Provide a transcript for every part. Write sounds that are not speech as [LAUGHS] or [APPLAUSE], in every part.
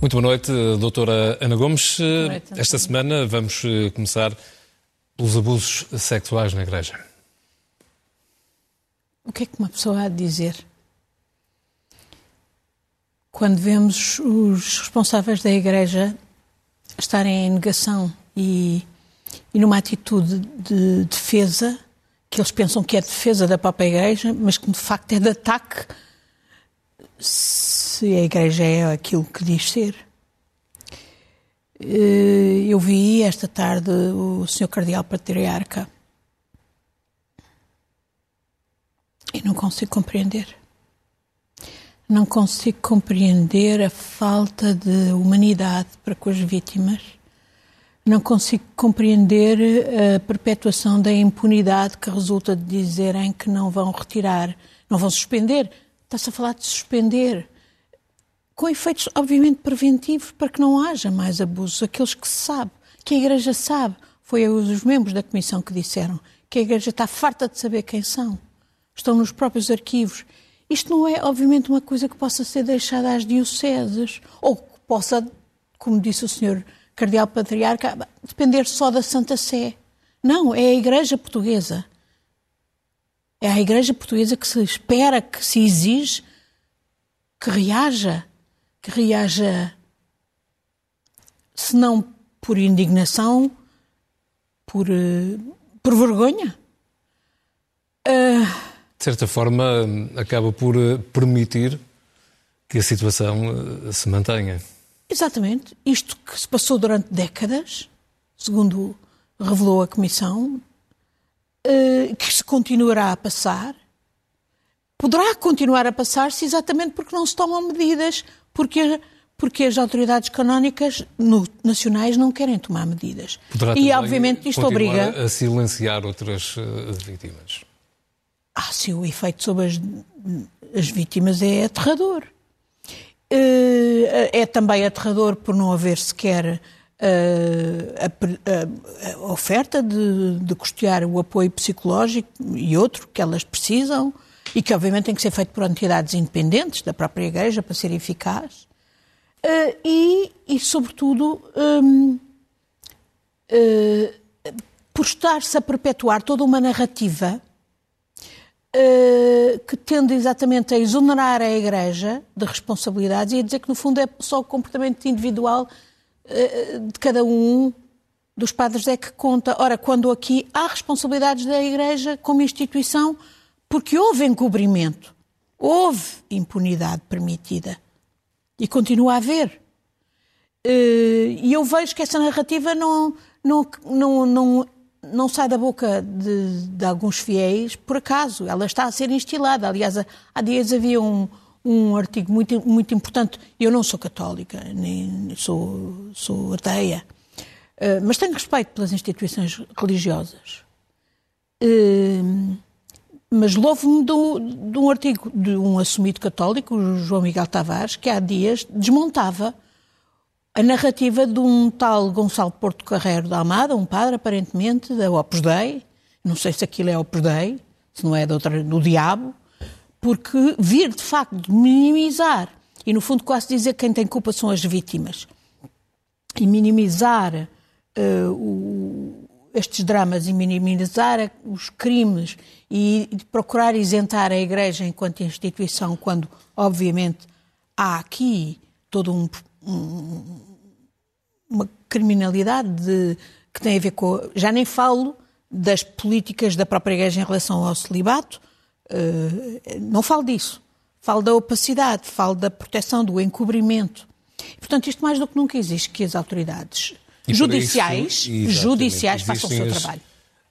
Muito boa noite, doutora Ana Gomes. Noite, Esta semana vamos eh, começar pelos abusos sexuais na Igreja. O que é que uma pessoa há de dizer? Quando vemos os responsáveis da Igreja estarem em negação e, e numa atitude de defesa, que eles pensam que é defesa da própria Igreja, mas que de facto é de ataque se a Igreja é aquilo que diz ser. Eh, eu vi esta tarde o Sr. Cardeal Patriarca e não consigo compreender. Não consigo compreender a falta de humanidade para com as vítimas. Não consigo compreender a perpetuação da impunidade que resulta de dizerem que não vão retirar, não vão suspender Está-se a falar de suspender, com efeitos, obviamente, preventivos, para que não haja mais abusos. Aqueles que se sabe, que a Igreja sabe. Foi os membros da Comissão que disseram que a Igreja está farta de saber quem são. Estão nos próprios arquivos. Isto não é, obviamente, uma coisa que possa ser deixada às dioceses, ou que possa, como disse o Sr. Cardeal Patriarca, depender só da Santa Sé. Não, é a Igreja Portuguesa. É a Igreja Portuguesa que se espera, que se exige que reaja, que reaja, se não por indignação, por, eh, por vergonha. Uh... De certa forma, acaba por eh, permitir que a situação eh, se mantenha. Exatamente. Isto que se passou durante décadas, segundo revelou a Comissão, eh, que se continuará a passar, poderá continuar a passar-se exatamente porque não se tomam medidas, porque, porque as autoridades canónicas no, nacionais não querem tomar medidas. Poderá e, obviamente, isto obriga. a silenciar outras uh, vítimas. Ah, sim, o efeito sobre as, as vítimas é aterrador. Uh, é também aterrador por não haver sequer a, a, a oferta de, de custear o apoio psicológico e outro que elas precisam e que obviamente tem que ser feito por entidades independentes da própria Igreja para ser eficaz. E, e, sobretudo, um, uh, por estar-se a perpetuar toda uma narrativa que tende exatamente a exonerar a Igreja de responsabilidades e a dizer que, no fundo, é só o comportamento individual eh, de cada um dos padres é que conta. Ora, quando aqui há responsabilidades da Igreja como instituição, porque houve encobrimento, houve impunidade permitida e continua a haver. Eh, e eu vejo que essa narrativa não, não, não, não, não sai da boca de, de alguns fiéis por acaso. Ela está a ser instilada. Aliás, há dias havia um, um artigo muito, muito importante. Eu não sou católica, nem sou, sou ateia, uh, mas tenho respeito pelas instituições religiosas. Uh, mas louvo-me de, de, um artigo de um assumido católico, o João Miguel Tavares, que há dias desmontava a narrativa de um tal Gonçalo Porto Carreiro da Almada, um padre, aparentemente, da Opus Dei, não sei se aquilo é Opus Dei, se não é do, do diabo, porque vir de facto minimizar, e no fundo quase dizer que quem tem culpa são as vítimas, e minimizar uh, o, estes dramas e minimizar os crimes e procurar isentar a Igreja enquanto instituição, quando obviamente há aqui todo um, um uma criminalidade de, que tem a ver com. Já nem falo das políticas da própria Igreja em relação ao celibato, Uh, não falo disso. Falo da opacidade, falo da proteção, do encobrimento. Portanto, isto mais do que nunca existe que as autoridades e judiciais, isso, judiciais façam o seu trabalho.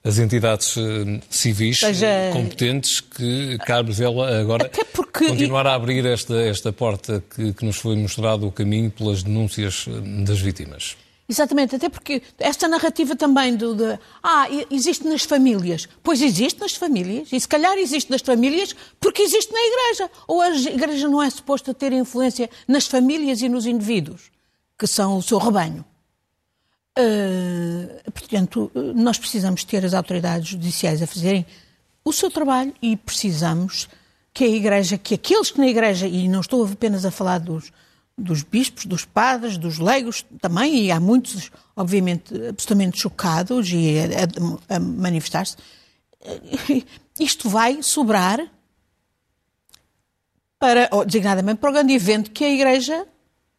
As entidades uh, civis Seja... competentes que cabe ela agora porque... continuar a abrir esta, esta porta que, que nos foi mostrado o caminho pelas denúncias eh, das vítimas. Exatamente, até porque esta narrativa também do de, ah, existe nas famílias. Pois existe nas famílias, e se calhar existe nas famílias porque existe na igreja. Ou a igreja não é suposta ter influência nas famílias e nos indivíduos, que são o seu rebanho. Uh, portanto, nós precisamos ter as autoridades judiciais a fazerem o seu trabalho e precisamos que a Igreja, que aqueles que na Igreja, e não estou apenas a falar dos, dos bispos, dos padres, dos leigos também, e há muitos, obviamente, absolutamente chocados e a, a, a manifestar-se, [LAUGHS] isto vai sobrar para, designadamente para o grande evento que a Igreja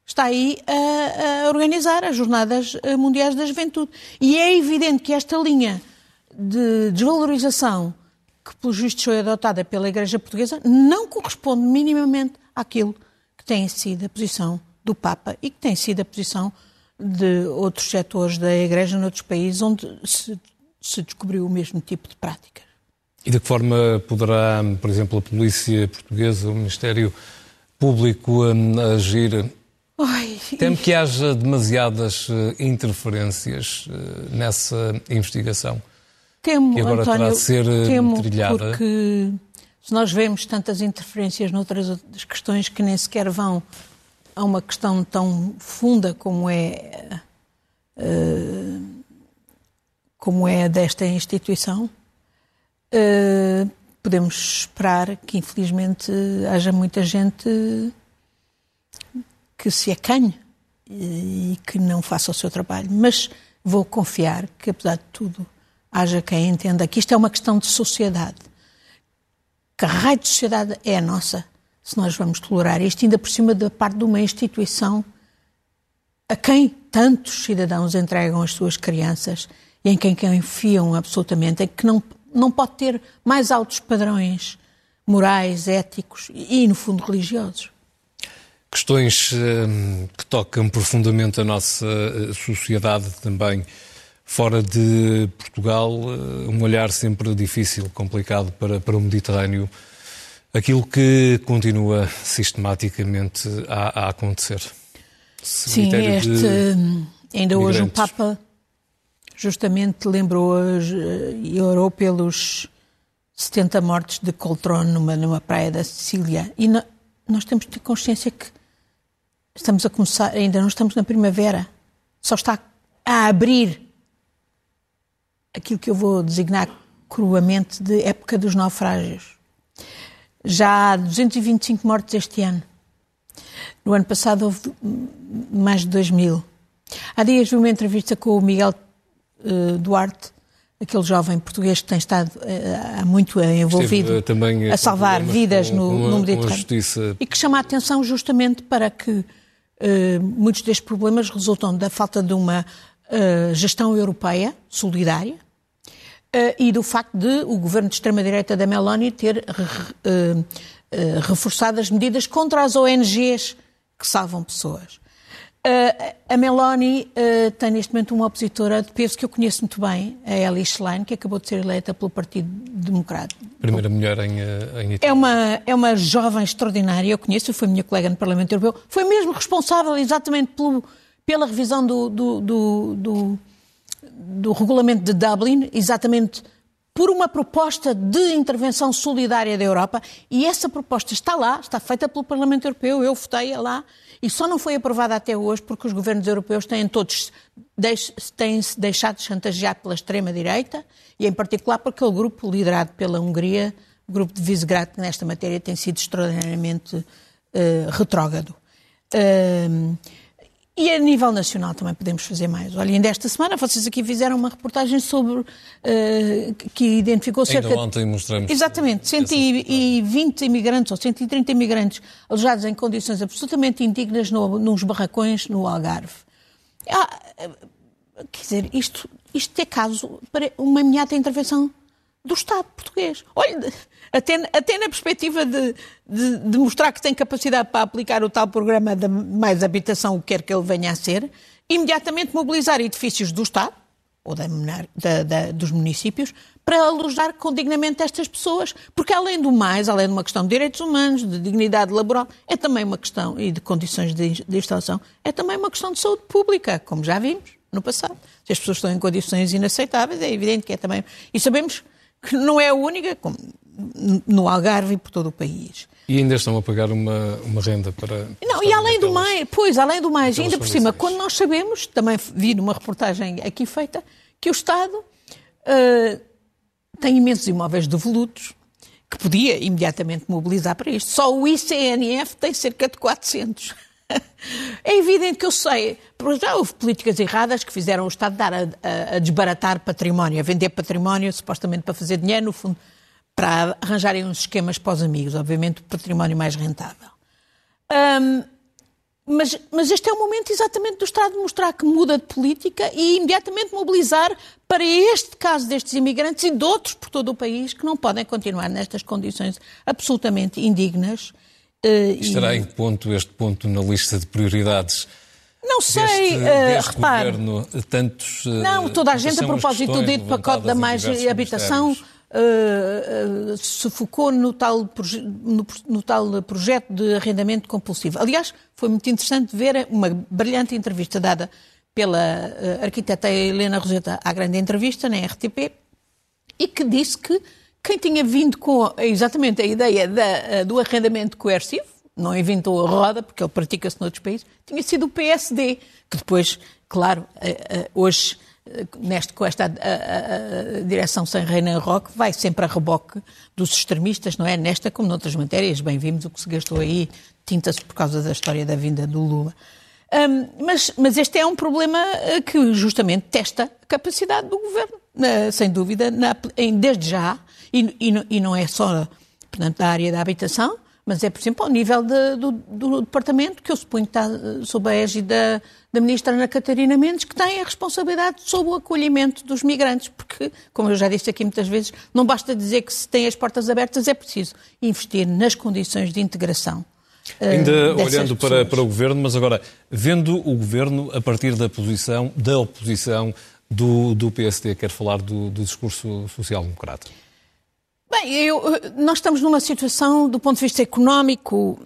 está aí a, a, organizar, as Jornadas Mundiais da Juventude. E é evidente que esta linha de desvalorização que, pelos vistos, foi adotada pela Igreja Portuguesa não corresponde minimamente àquilo que tem sido a posição do Papa e que tem sido a posição de outros setores da Igreja noutros países onde se, se descobriu o mesmo tipo de práticas. E de que forma poderá, por exemplo, a polícia portuguesa, o Ministério Público hum, agir? Ai, Temo que haja demasiadas eh, interferências eh, nessa investigação. Temo, que agora António, terá de ser eh, temo trilhada. porque se nós vemos tantas interferências noutras questões que nem sequer vão a uma questão tão funda como é como é desta instituição, podemos esperar que, infelizmente, haja muita gente que se acanhe e que não faça o seu trabalho. Mas vou confiar que, apesar de tudo, haja quem entenda que isto é uma questão de sociedade. Que raio de sociedade é a nossa se nós vamos tolerar isto, ainda por cima da parte de uma instituição a quem tantos cidadãos entregam as suas crianças e em quem confiam absolutamente, em que não não pode ter mais altos padrões morais, éticos e, no fundo, religiosos. Questões hum, que tocam profundamente a nossa eh, sociedade também. Fora de Portugal, eh, um olhar sempre difícil, complicado para, para o Mediterrâneo. Aquilo que continua sistematicamente a, a acontecer. Sim, este, hum, ainda hoje o Papa justamente lembrou e eh, orou pelos 70 mortes de Coltrone numa, numa praia da Sicília. E no, nós temos de ter consciência que estamos a começar, ainda não estamos na primavera, só está a abrir aquilo que eu vou designar cruamente de época dos naufrágios. Já há 225 mortes este ano. No ano passado houve mais de 2 mil. Há dias vi uma entrevista com o Miguel uh, Duarte, aquele jovem português que tem estado uh, há muito envolvido Esteve, também, a salvar vidas com, no, com a, no Mediterrâneo. E que chama a atenção justamente para que uh, muitos destes problemas resultam da falta de uma gestão europeia solidária e do facto de o governo de extrema-direita da Meloni ter reforçado as medidas contra as ONGs que salvam pessoas. Uh, a Meloni uh, tem neste momento uma opositora de peso que eu conheço muito bem, a Ellie Schlein, que acabou de ser eleita pelo Partido Democrata. Primeira mulher em, eh, em Itália. É uma, é uma jovem extraordinária, eu conheço, foi minha colega no Parlamento Europeu, foi mesmo responsável exatamente pelo, pela revisão do, do, do, do, do regulamento de Dublin, exatamente por uma proposta de intervenção solidária da Europa, e essa proposta está lá, está feita pelo Parlamento Europeu, eu votei lá, e só não foi aprovada até hoje porque os governos europeus têm todos têm-se deixado chantagear pela extrema-direita e, em particular, por aquele grupo liderado pela Hungria, o grupo de Visegrad, nesta matéria tem sido extraordinariamente uh, retrógrado. Uh, e a nível nacional também podemos fazer mais. Olha, ainda esta semana vocês aqui fizeram uma reportagem sobre. Uh, que identificou cerca. Ainda ontem mostramos. Exatamente, 120 imigrantes ou 130 imigrantes alojados em condições absolutamente indignas no, nos barracões no Algarve. Ah, quer dizer, isto, isto é caso para uma imediata intervenção do Estado português. Olha, até, até na perspectiva de, de, de, mostrar que tem capacidade para aplicar o tal programa de mais habitação, o que quer que ele venha a ser, imediatamente mobilizar edifícios do Estado, ou da, da, da, dos municípios, para alojar condignamente estas pessoas, porque além do mais, além de uma questão de direitos humanos, de dignidade laboral, é também uma questão, e de condições de, de instalação, é também uma questão de saúde pública, como já vimos no passado. Se as pessoas estão em condições inaceitáveis, é evidente que é também. E sabemos que não é a única, como no Algarve e por todo o país. E ainda estão a pagar uma, uma renda para. Não, e além do mais, pois, além do mais, ainda por cima, quando nós sabemos, também vi numa reportagem aqui feita, que o Estado uh, tem imensos imóveis devolutos que podia imediatamente mobilizar para isto. Só o ICNF tem cerca de 400. [LAUGHS] É evidente que eu sei, porque já houve políticas erradas que fizeram o Estado dar a, a, a, desbaratar património, a vender património, supostamente para fazer dinheiro, no fundo, para arranjarem uns esquemas para os amigos, obviamente o património mais rentável. Um, mas, mas, este é o momento exatamente do Estado mostrar que muda de política e imediatamente mobilizar para este caso destes imigrantes e de outros por todo o país que não podem continuar nestas condições absolutamente indignas. Uh, Estará e... em ponto este ponto na lista de prioridades? Não sei, deste, uh, deste repare. Governo, tantos. Uh, não, toda a gente, a propósito do dito pacote da mais habitação. Uh, uh, se focou no tal, no, no tal projeto de arrendamento compulsivo. Aliás, foi muito interessante ver uma brilhante entrevista dada pela arquiteta Helena Roseta à grande entrevista na RTP e que disse que quem tinha vindo com exatamente a ideia da, do arrendamento coercivo, não inventou a roda, porque ele pratica-se noutros países, tinha sido o PSD, que depois, claro, hoje neste, com esta a, a, a direção sem Reina Roque, vai sempre a reboque dos extremistas, não é? Nesta como noutras matérias, bem vimos o que se gastou aí, tinta-se por causa da história da vinda do Lula. Um, mas, mas este é um problema eh, que justamente testa a capacidade do governo, sem dúvida, na, em, desde já, e, e, e não é só portanto, da área da habitação, mas é, por exemplo, ao nível de, do, do, departamento, que eu suponho que está eh, sob a égide da, da ministra Ana Catarina Mendes, que tem a responsabilidade sobre o acolhimento dos migrantes, porque, como eu já disse aqui muitas vezes, não basta dizer que se tem as portas abertas, é preciso investir nas condições de integração. Uh, Ainda olhando para, para o Governo, mas agora, vendo o Governo a partir da posição, da oposição do, do PSD, quer falar do, do discurso social-democrata? Bem, eu, nós estamos numa situação, do ponto de vista económico,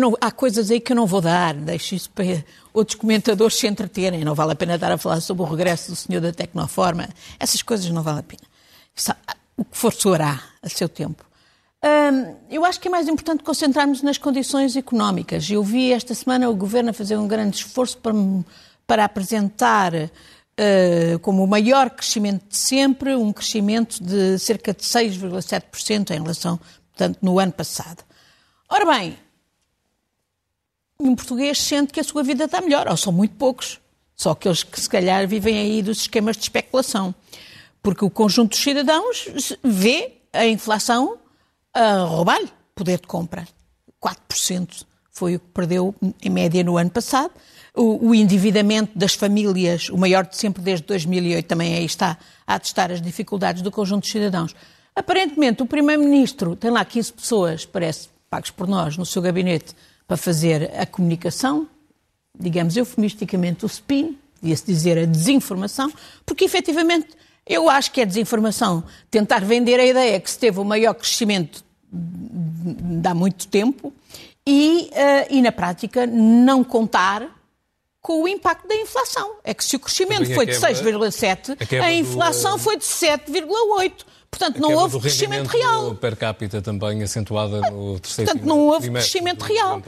não, há coisas aí que eu não vou dar, deixo isso para outros comentadores se entreterem. Não vale a pena dar a falar sobre o regresso do senhor da Tecnoforma. Essas coisas não vale a pena. O que for soará a seu tempo. Hum, eu acho que é mais importante concentrarmos nas condições económicas. Eu vi esta semana o Governo a fazer um grande esforço para, para apresentar uh, como o maior crescimento de sempre, um crescimento de cerca de 6,7% em relação, portanto, no ano passado. Ora bem, um português sente que a sua vida está melhor, ou são muito poucos, só aqueles que se calhar vivem aí dos esquemas de especulação. Porque o conjunto dos cidadãos vê a inflação a roubar-lhe poder de compra. 4% foi o que perdeu em média no ano passado. O, o, endividamento das famílias, o maior de sempre desde 2008, também aí está a atestar as dificuldades do conjunto dos cidadãos. Aparentemente, o Primeiro-Ministro tem lá 15 pessoas, parece, pagos por nós, no seu gabinete, para fazer a comunicação, digamos eufemisticamente o spin, devia-se dizer a desinformação, porque efetivamente eu acho que é desinformação tentar vender a ideia que se teve o maior crescimento de há muito tempo e, uh, e na prática, não contar com o impacto da inflação. É que se o crescimento foi de 6,7, a, a inflação do... foi de 7,8. Portanto, não houve crescimento real. per capita também acentuada no terceiro Portanto, não houve crescimento real.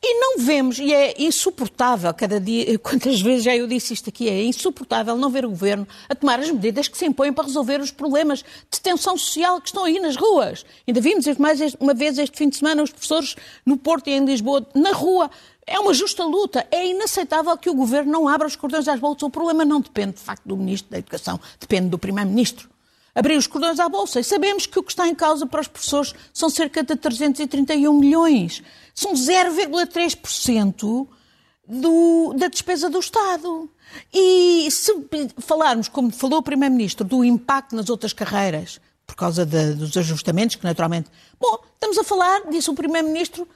E não vemos, e é insuportável, cada dia, [LAUGHS] quantas vezes já eu disse isto aqui, é insuportável não ver o Governo a tomar as medidas que se impõem para resolver os problemas de tensão social que estão aí nas ruas. Ainda vimos mais uma vez este fim de semana os professores no Porto e em Lisboa na rua. É uma justa luta. É inaceitável que o Governo não abra os cordões às bolsas. O problema não depende, de facto, do Ministro da Educação, depende do Primeiro-Ministro abrir os cordões à Bolsa. E sabemos que o que está em causa para os professores são cerca de 331 milhões. São 0,3% da despesa do Estado. E se falarmos, como falou o Primeiro-Ministro, do impacto nas outras carreiras, por causa de, dos ajustamentos, que naturalmente. Bom, estamos a falar, disse o Primeiro-Ministro,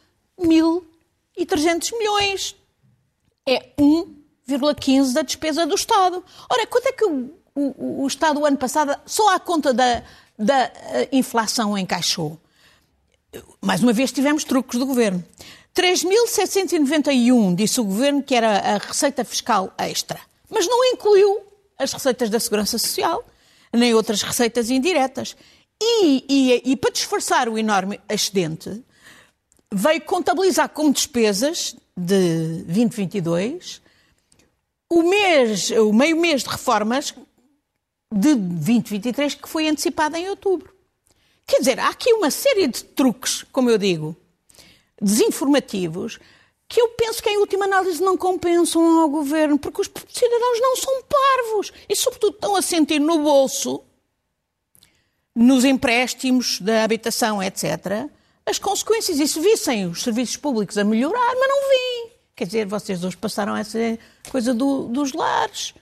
1.300 milhões. É 1,15% da despesa do Estado. Ora, quanto é que o o, o Estado, o ano passado, só à conta da, da eh, inflação encaixou. Mais uma vez tivemos truques do Governo. 3.791 disse o Governo que era a receita fiscal extra, mas não incluiu as receitas da Segurança Social, nem outras receitas indiretas. E, e, e para disfarçar o enorme excedente, veio contabilizar como despesas de 2022 o mês, o meio mês de reformas de 2023 que foi antecipada em outubro. Quer dizer, há aqui uma série de truques, como eu digo, desinformativos, que eu penso que em última análise não compensam ao governo, porque os cidadãos não são parvos e, sobretudo, estão a sentir no bolso, nos empréstimos da habitação, etc., as consequências. E se vissem os serviços públicos a melhorar, mas não vêm. Quer dizer, vocês hoje passaram essa coisa do, dos lares,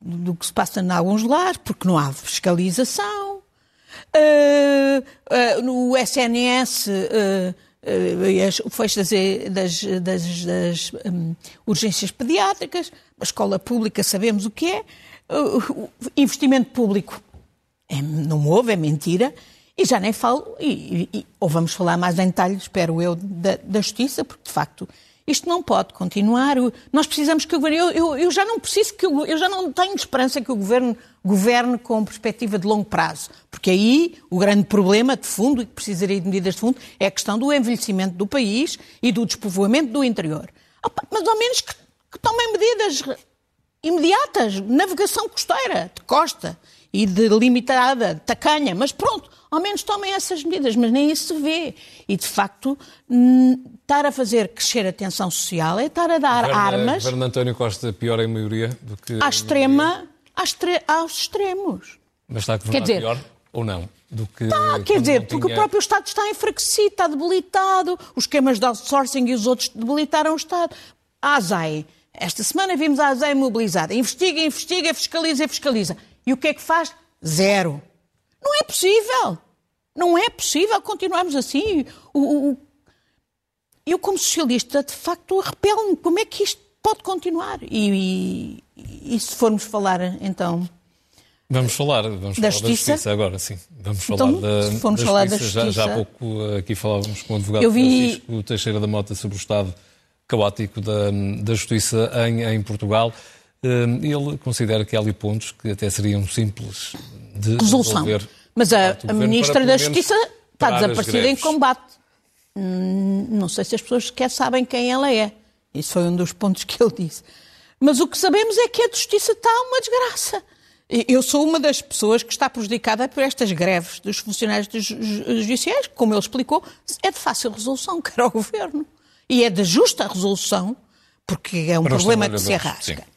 do que se passa em alguns lares, porque não há fiscalização. Uh, uh, no SNS. Uh, uh, o fecho das, das, das, das um, urgências pediátricas, a escola pública sabemos o que é, investimento público é, não houve, é mentira, e já nem falo, e, e, ou vamos falar mais em detalhe, espero eu, da, da justiça, porque de facto isto não pode continuar. Nós precisamos que o governo. Eu, eu, eu já não preciso que eu, já não tenho esperança que o governo governe com perspectiva de longo prazo, porque aí o grande problema de fundo e que precisaria de medidas de fundo é a questão do envelhecimento do país e do despovoamento do interior. Mas ao menos que, que tomem medidas imediatas, navegação costeira, de costa e de limitada, tacanha, mas pronto, ao menos tomem essas medidas, mas nem isso se vê. E, de facto, estar a fazer crescer a tensão social é estar a dar governo, armas... O governo António Costa pior em maioria do que... À extrema, aos extremos. Mas está a governar dizer, pior ou não? Do que tá, quer dizer, porque o próprio Estado está enfraquecido, está debilitado, os esquemas de outsourcing e os outros debilitaram o Estado. A ASAI, esta semana vimos a ASAI mobilizada. Investiga, investiga, fiscaliza, fiscaliza. E o que é que faz? Zero. Não é possível. Não é possível continuarmos assim. O, o, eu, como socialista, de facto, arrepelo-me. Como é que isto pode continuar? E, e, e, se formos falar, então... Vamos falar, vamos da, falar justiça? da justiça agora, sim. Vamos falar então, da, da falar justiça. da justiça. Já, já há pouco aqui falávamos com o advogado eu vi... Francisco Teixeira da Mota sobre o estado caótico da, da justiça em, em Portugal. Hum, ele considera que há ali pontos que até seriam simples de resolução. Mas a, a Ministra da Justiça está desaparecida em combate. Hum, não sei se as pessoas sequer sabem quem ela é. Isso foi um dos pontos que ele disse. Mas o que sabemos é que a justiça está uma desgraça. Eu sou uma das pessoas que está prejudicada por estas greves dos funcionários judiciais, como ele explicou, é de fácil resolução, [LAUGHS] quer ao governo. E é de justa resolução, porque é um Para problema que se arrasca. Sim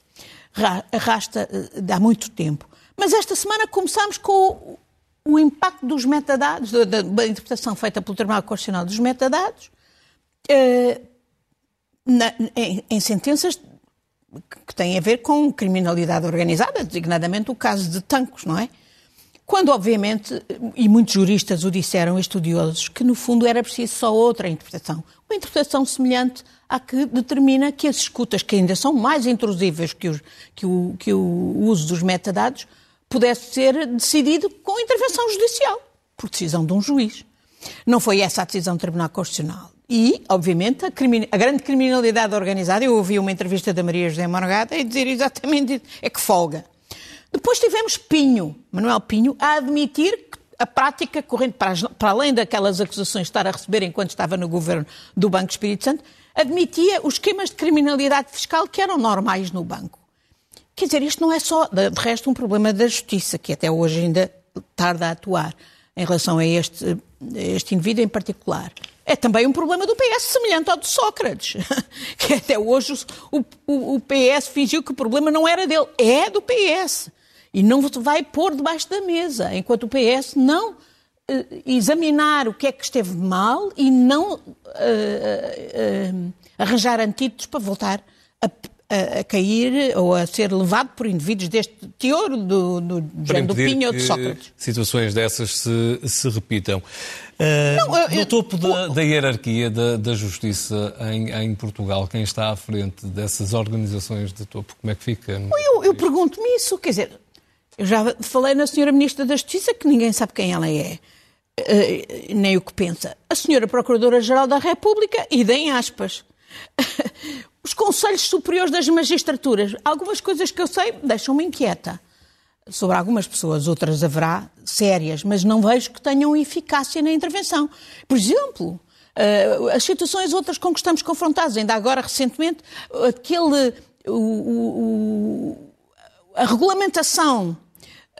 arrasta eh, há muito tempo. Mas esta semana começámos com o, impacto dos metadados, da, da, interpretação feita pelo Tribunal Constitucional dos metadados, eh, na, em, em, sentenças que têm a ver com criminalidade organizada, designadamente o caso de Tancos, não é? Quando, obviamente, e muitos juristas o disseram, estudiosos, que no fundo era preciso só outra interpretação. Uma interpretação semelhante à que determina que as escutas, que ainda são mais intrusíveis que, que, o, que o uso dos metadados, pudesse ser decidido com intervenção judicial, por decisão de um juiz. Não foi essa a decisão do Tribunal Constitucional. E, obviamente, a, a, grande criminalidade organizada, eu ouvi uma entrevista da Maria José Morgada e dizer exatamente isso, é que folga. Depois tivemos Pinho, Manuel Pinho, a admitir que a prática corrente, para, para além daquelas acusações de estar a receber enquanto estava no governo do Banco Espírito Santo, admitia os esquemas de criminalidade fiscal que eram normais no banco. Quer dizer, isto não é só, de resto, um problema da justiça, que até hoje ainda tarda a atuar em relação a este, este indivíduo em particular. É também um problema do PS, semelhante ao de Sócrates, [LAUGHS] que até hoje o, o, o PS fingiu que o problema não era dele, é do PS e não vai pôr debaixo da mesa, enquanto o PS não eh, examinar o que é que esteve mal e não uh, uh, arranjar antídotos para voltar a, a, a, cair ou a ser levado por indivíduos deste teor do, do, do Pinho ou de Sócrates. situações dessas se, se repitam. Uh, não, eu, no topo da, da hierarquia da, da justiça em, em, Portugal, quem está à frente dessas organizações de topo, como é que fica? Eu, eu pergunto-me isso, quer dizer, eu já falei na senhora Ministra da Justiça, que ninguém sabe quem ela é, uh, nem o que pensa. A senhora Procuradora-Geral da República, e deem aspas. Os Conselhos Superiores das Magistraturas. Algumas coisas que eu sei deixam-me inquieta. Sobre algumas pessoas, outras haverá sérias, mas não vejo que tenham eficácia na intervenção. Por exemplo, uh, as situações outras com que estamos confrontados, ainda agora recentemente, aquele. O, o, a regulamentação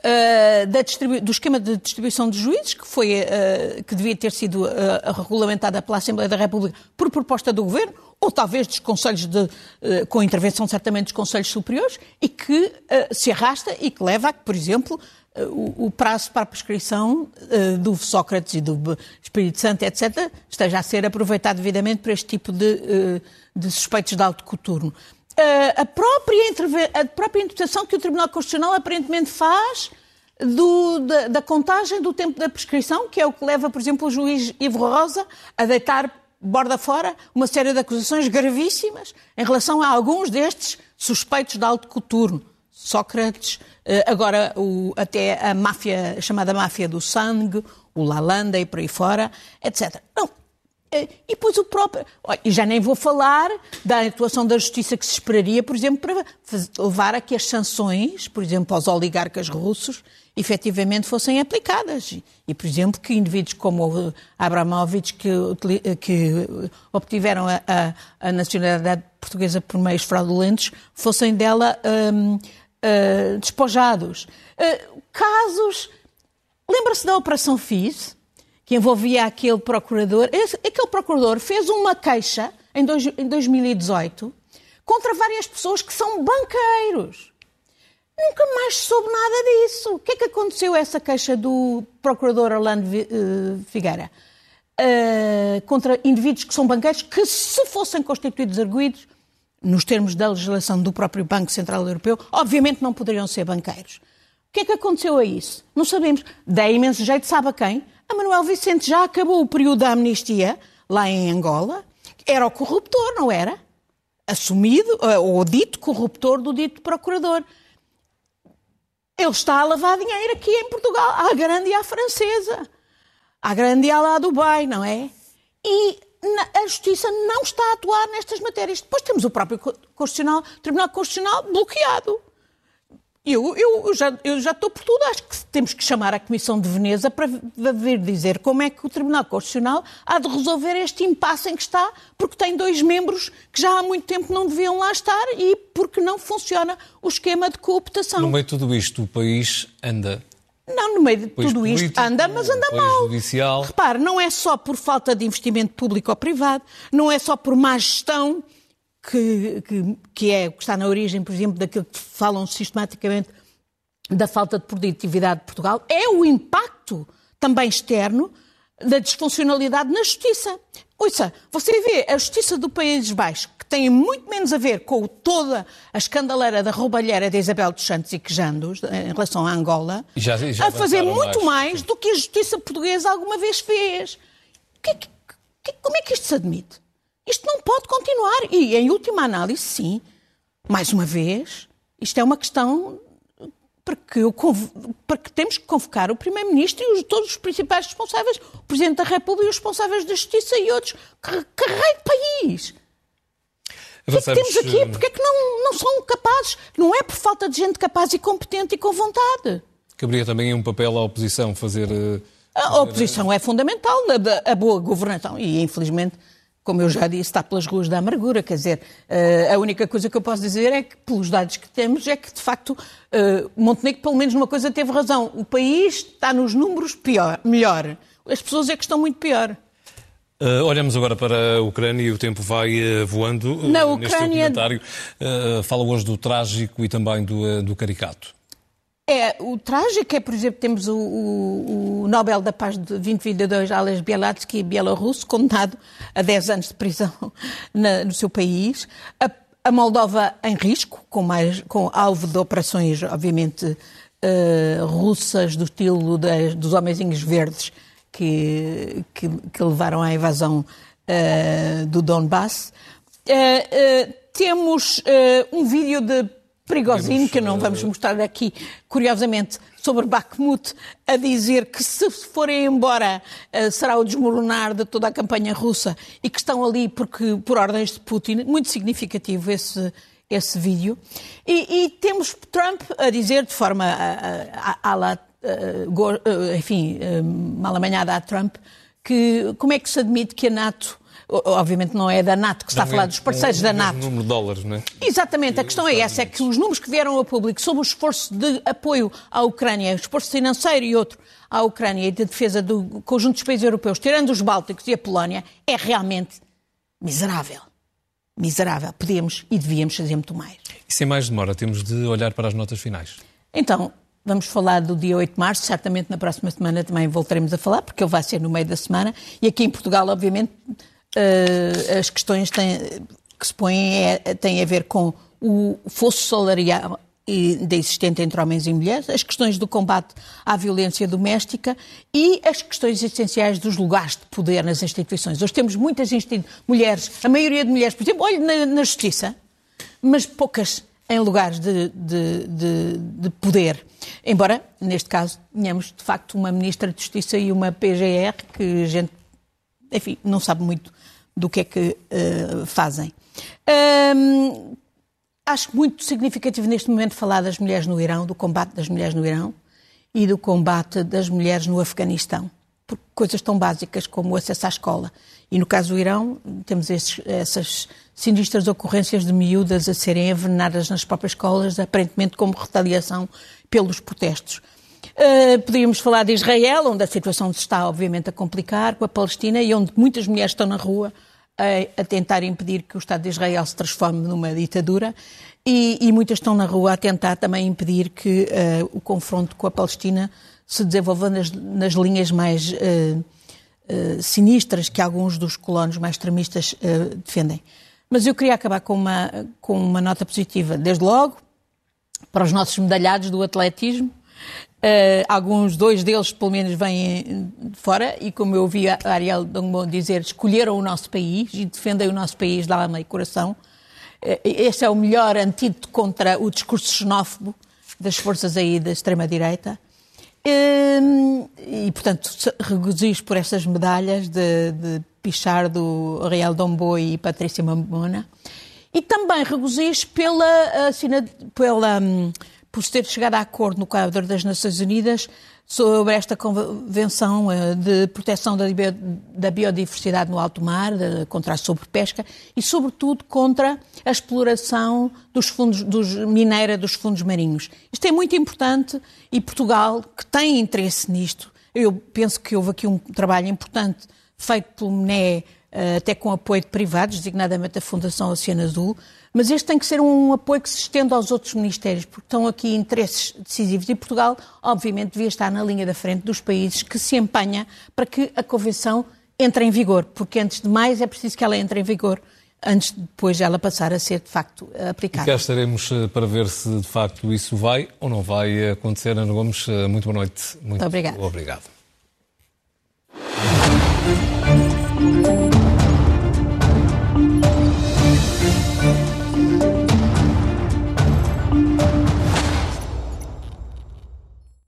uh, do esquema de distribuição de juízes, que, foi, uh, que devia ter sido uh, regulamentada pela Assembleia da República por proposta do Governo, ou talvez dos conselhos de, com intervenção certamente dos conselhos superiores, e que se arrasta e que leva a que, por exemplo, o, o prazo para a prescrição do Sócrates e do Espírito Santo, etc., esteja a ser aproveitado devidamente para este tipo de, de suspeitos de alto coturno. A, própria a própria interpretação que o Tribunal Constitucional aparentemente faz do, da, da, contagem do tempo da prescrição, que é o que leva, por exemplo, o juiz Ivo Rosa a deitar borda fora uma série de acusações gravíssimas em relação a alguns destes suspeitos de alto coturno. Sócrates, uh, agora o, até a máfia, chamada máfia do sangue, o Lalanda e por aí fora, etc. Não, e depois o próprio. E já nem vou falar da atuação da justiça que se esperaria, por exemplo, para levar a que as sanções, por exemplo, aos oligarcas russos, efetivamente fossem aplicadas. E, por exemplo, que indivíduos como Abramovich, que, que obtiveram a, a, a, nacionalidade portuguesa por meios fraudulentos, fossem dela um, uh, hum, despojados. Uh, casos. Lembra-se da Operação FIS? que envolvia aquele procurador. Aquele procurador fez uma queixa em, dois, em 2018 contra várias pessoas que são banqueiros. Nunca mais soube nada disso. O que é que aconteceu essa queixa do procurador Orlando eh, Figueira? Uh, contra indivíduos que são banqueiros que, se fossem constituídos arguídos, nos termos da legislação do próprio Banco Central Europeu, obviamente não poderiam ser banqueiros. O que é que aconteceu a isso? Não sabemos. Dá imenso jeito, sabe a quem? A Manuel Vicente já acabou o período da amnistia, lá em Angola. Era o corruptor, não era? Assumido, eh, ou dito corruptor do dito procurador. Ele está a lavar dinheiro aqui em Portugal, à grande e à francesa. À grande e à lá do Dubai, não é? E a Justiça não está a atuar nestas matérias. Depois temos o próprio Constitucional, Tribunal Constitucional bloqueado. Eu, eu, já, eu já estou por tudo. Acho que temos que chamar a Comissão de Veneza para vir dizer como é que o Tribunal Constitucional há de resolver este impasse em que está, porque tem dois membros que já há muito tempo não deviam lá estar e porque não funciona o esquema de cooptação. No meio de tudo isto, o país anda não, no meio de tudo político, isto anda, mas anda mal. Judicial. Repare, não é só por falta de investimento público ou privado, não é só por má gestão que, que, que é o que está na origem, por exemplo, daquilo que falam sistematicamente da falta de produtividade de Portugal, é o impacto também externo da disfuncionalidade na justiça. Ouça, você vê a justiça do Países Baixos, que tem muito menos a ver com toda a escandaleira da roubalheira de Isabel dos Santos e Quejandos, em relação à Angola, já, já a fazer muito mais, mais do que a justiça portuguesa alguma vez fez. Que, que, como é que isto se admite? Isto não pode continuar. E, em última análise, sim, mais uma vez, isto é uma questão para que, eu, para que temos que convocar o Primeiro-Ministro e os, todos os principais responsáveis, o Presidente da República e os responsáveis da Justiça e outros. Que, que rei de país! O que é que temos aqui? Eh, Porque é que não, não são capazes? Não é por falta de gente capaz e competente e com vontade. Caberia também um papel à oposição fazer... Eh, a oposição é fundamental, a, a boa governação. E, infelizmente, como eu já disse, está pelas ruas da amargura. Quer dizer, eh, a única coisa que eu posso dizer é que, pelos dados que temos, é que, de facto, eh, Montenegro, pelo menos numa coisa, teve razão. O país está nos números pior, melhor. As pessoas é que estão muito pior. Uh, olhamos agora para a Ucrânia e o tempo vai uh, voando. Na uh, Ucrânia... Neste fala hoje do trágico e também do, do caricato. É, o trágico é, por exemplo, temos o, o, o Nobel da Paz de 2022, Ales Bialatsky, bielorrusso, condenado a 10 anos de prisão [LAUGHS] na, no seu país. A, a, Moldova em risco, com, mais, com alvo de operações, obviamente, uh, russas, do estilo das, dos homenzinhos verdes que, que, que, levaram à invasão uh, do Donbass. Uh, temos um vídeo de perigosinho, que não vamos mostrar aqui, curiosamente, sobre Bakhmut, a dizer que se forem embora eh, será o desmoronar de toda a campanha russa e que estão ali porque, por ordens de Putin. Muito significativo esse, esse vídeo. E, e temos Trump a dizer de forma a, a, enfim, mal amanhada a Trump, que como é que se admite que a NATO obviamente não é da NATO que está não a falar é dos parceiros da NATO. número de dólares, não é? Exatamente, a questão é essa, é que os números que vieram ao público sobre o esforço de apoio à Ucrânia, o esforço financeiro e outro à Ucrânia e de defesa do conjunto dos países europeus, tirando os Bálticos e a Polónia, é realmente miserável. Miserável. Podíamos e devíamos fazer muito mais. E sem mais demora, temos de olhar para as notas finais. Então, Vamos falar do dia 8 de março, certamente na próxima semana também voltaremos a falar, porque ele vai ser no meio da semana. E aqui em Portugal, obviamente, uh, as questões têm, que se põem é, têm a ver com o fosso salarial da existente entre homens e mulheres, as questões do combate à violência doméstica e as questões essenciais dos lugares de poder nas instituições. Hoje temos muitas mulheres, a maioria de mulheres, por exemplo, olhe na, na justiça, mas poucas em lugares de, de, de, de, poder. Embora, neste caso, tenhamos de facto uma Ministra de Justiça e uma PGR que a gente, enfim, não sabe muito do que é que uh, fazem. Um, acho muito significativo neste momento falar das mulheres no Irão, do combate das mulheres no Irão e do combate das mulheres no Afeganistão. Por coisas tão básicas como o acesso à escola. E no caso do Irão, temos esses, essas sinistras ocorrências de miúdas a serem envenenadas nas próprias escolas, aparentemente como retaliação pelos protestos. Uh, podíamos falar de Israel, onde a situação se está, obviamente, a complicar, com a Palestina e onde muitas mulheres estão na rua a, a tentar impedir que o Estado de Israel se transforme numa ditadura e, e muitas estão na rua a tentar também impedir que uh, o confronto com a Palestina se desenvolva nas, nas linhas mais uh, sinistras que alguns dos colonos mais extremistas defendem. Mas eu queria acabar com uma, com uma nota positiva. Desde logo, para os nossos medalhados do atletismo, Uh, alguns, dois deles, pelo menos, vêm de fora e, como eu ouvi a Ariel Dongbo dizer, escolheram o nosso país e defendem o nosso país de alma e coração. Uh, esse é o melhor antídoto contra o discurso xenófobo das forças aí da extrema-direita. Uh, e, portanto, regozijo por essas medalhas de, de Pichardo, Ariel Dombo e Patrícia Mamona. E também regozijo pela, pela por ter chegado a acordo no quadro das Nações Unidas sobre esta Convenção eh, de Proteção da Biodiversidade no Alto Mar, contra a sobrepesca e, sobretudo, contra a exploração dos fundos dos, mineira dos fundos marinhos. Isto é muito importante e Portugal, que tem interesse nisto, eu penso que houve aqui um trabalho importante feito pelo MNE, até com apoio de privados, designadamente a Fundação Oceano Azul, mas este tem que ser um apoio que se estenda aos outros ministérios, porque estão aqui interesses decisivos. E Portugal, obviamente, devia estar na linha da frente dos países que se empenha para que a Convenção entre em vigor, porque antes de mais é preciso que ela entre em vigor antes de depois ela passar a ser de facto aplicada. E cá estaremos eh, para ver se de facto isso vai ou não vai acontecer. Ana Gomes, eh, muito boa noite. Muito, muito obrigado.